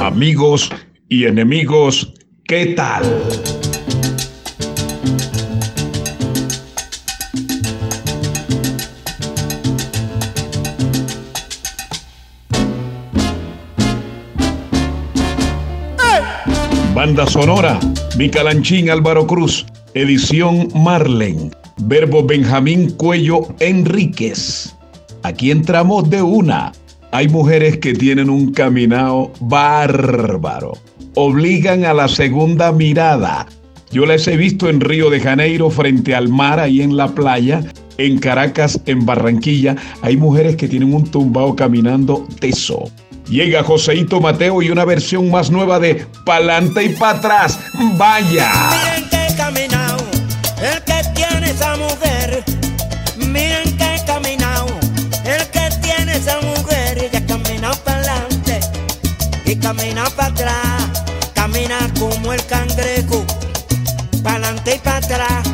Amigos y enemigos, ¿qué tal? Banda sonora, Micalanchín Álvaro Cruz, edición Marlen, verbo Benjamín Cuello Enríquez. Aquí entramos de una hay mujeres que tienen un caminado bárbaro. Obligan a la segunda mirada. Yo las he visto en Río de Janeiro, frente al mar, ahí en la playa, en Caracas, en Barranquilla. Hay mujeres que tienen un tumbao caminando teso. Llega Joseito Mateo y una versión más nueva de Pa'lante y para atrás. ¡Vaya! Camina para atrás, camina como el cangrejo, para adelante y para atrás.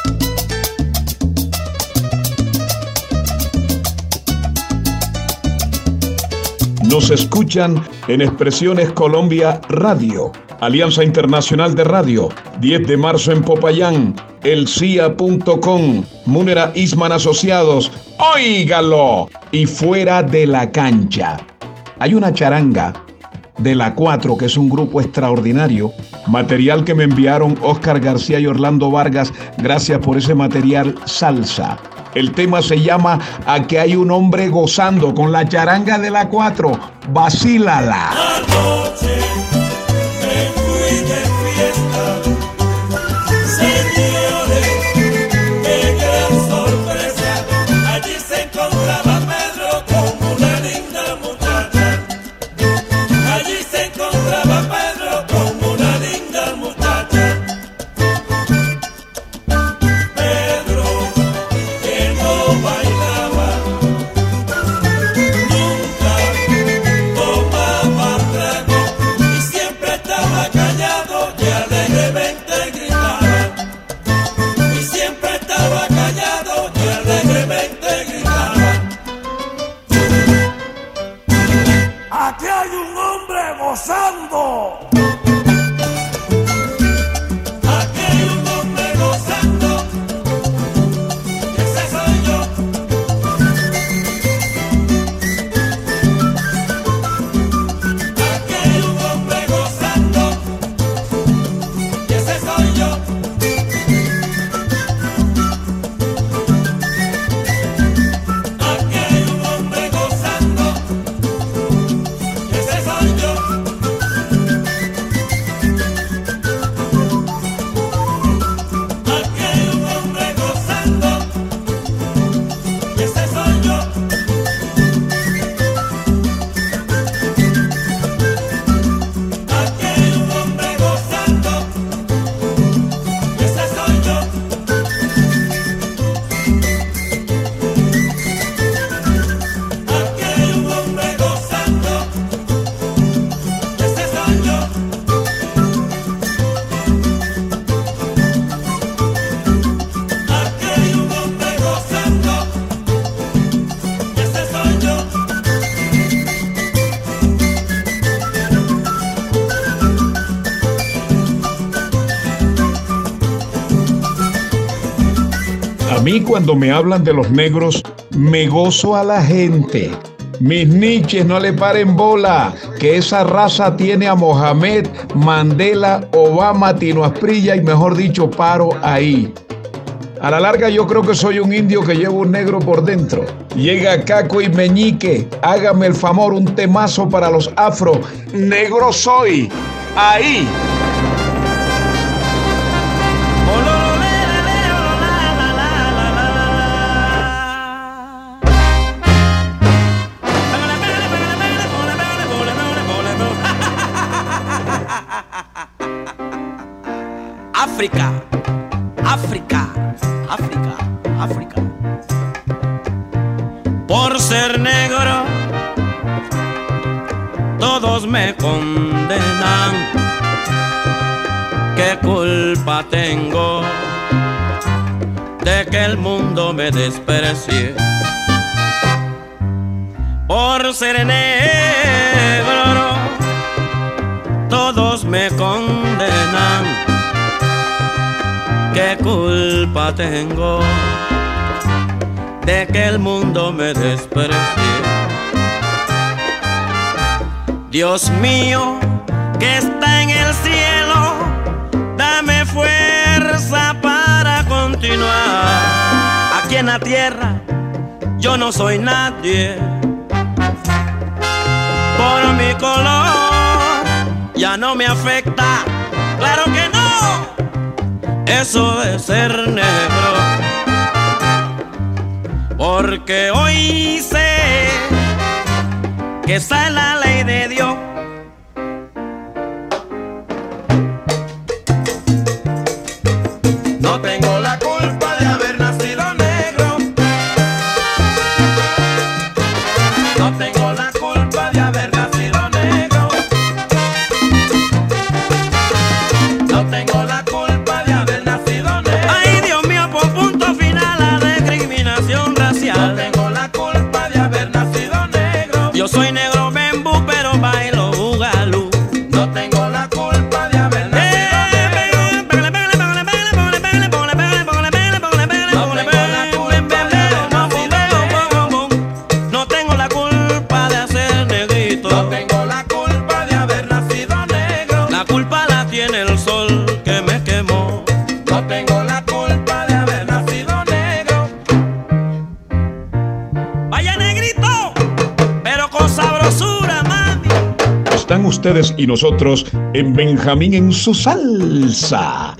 Nos escuchan en Expresiones Colombia Radio, Alianza Internacional de Radio, 10 de marzo en Popayán, elcia.com, Munera Isman Asociados, óigalo, y fuera de la cancha. Hay una charanga de La 4, que es un grupo extraordinario. Material que me enviaron Oscar García y Orlando Vargas. Gracias por ese material salsa. El tema se llama A que hay un hombre gozando con la charanga de La 4. Vacílala. Mí cuando me hablan de los negros, me gozo a la gente. Mis niches no le paren bola, que esa raza tiene a Mohamed, Mandela, Obama, Tino Asprilla y mejor dicho, paro ahí. A la larga yo creo que soy un indio que llevo un negro por dentro. Llega Caco y Meñique, hágame el favor, un temazo para los afro. Negro soy. Ahí. África, África, África, África. Por ser negro, todos me condenan. ¿Qué culpa tengo de que el mundo me desprecie? Por ser negro, me condenan. ¿Qué culpa tengo de que el mundo me desprecie? Dios mío, que está en el cielo, dame fuerza para continuar. Aquí en la tierra yo no soy nadie. Por mi color ya no me afecta. Claro que no eso de ser negro. Porque hoy sé que esa es la ley de Dios. No tengo la Están ustedes y nosotros en Benjamín en su salsa.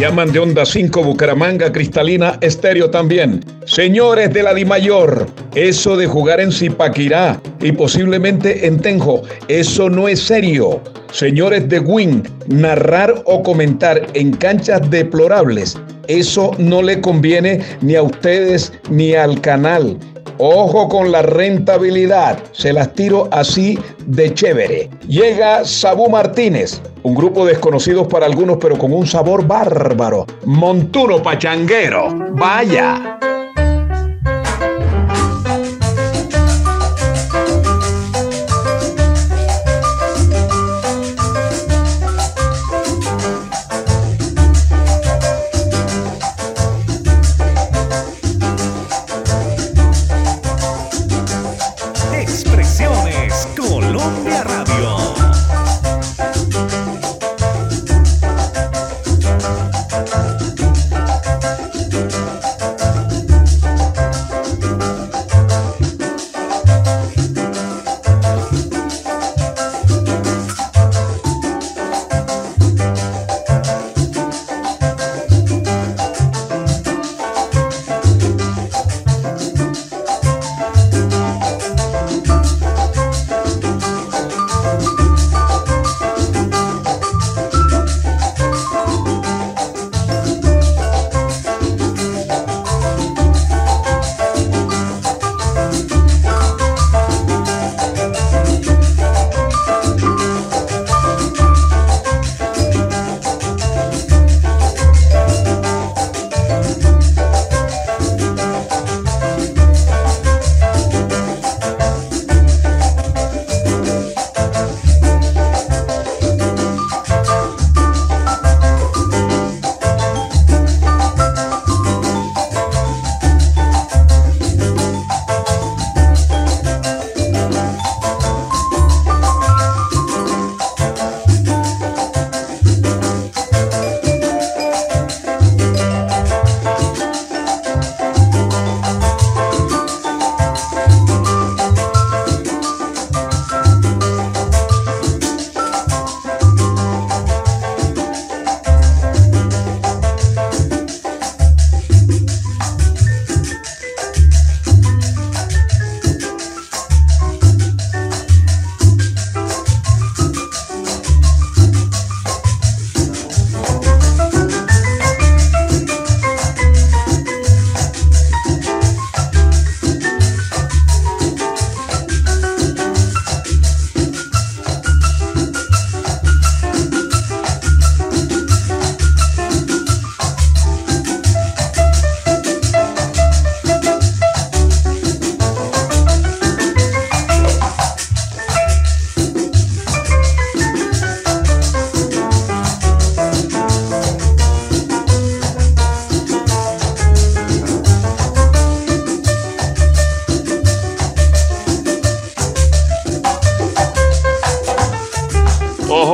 Llaman de Onda 5 Bucaramanga Cristalina Estéreo también. Señores de la Dimayor, eso de jugar en Zipaquirá y posiblemente en Tenjo, eso no es serio. Señores de Win, narrar o comentar en canchas deplorables, eso no le conviene ni a ustedes ni al canal. Ojo con la rentabilidad, se las tiro así de chévere. Llega Sabú Martínez, un grupo desconocidos para algunos, pero con un sabor bárbaro. Montuno Pachanguero, vaya.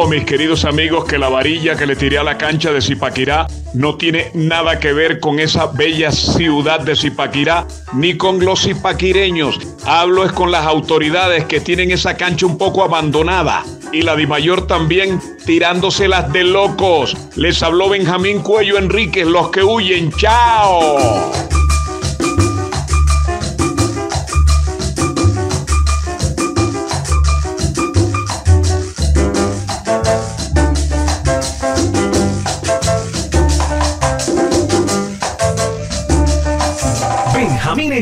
Mis queridos amigos que la varilla que le tiré a la cancha de Zipaquirá no tiene nada que ver con esa bella ciudad de Zipaquirá ni con los zipaquireños. Hablo es con las autoridades que tienen esa cancha un poco abandonada y la de Mayor también tirándoselas de locos. Les habló Benjamín Cuello Enríquez, los que huyen. ¡Chao!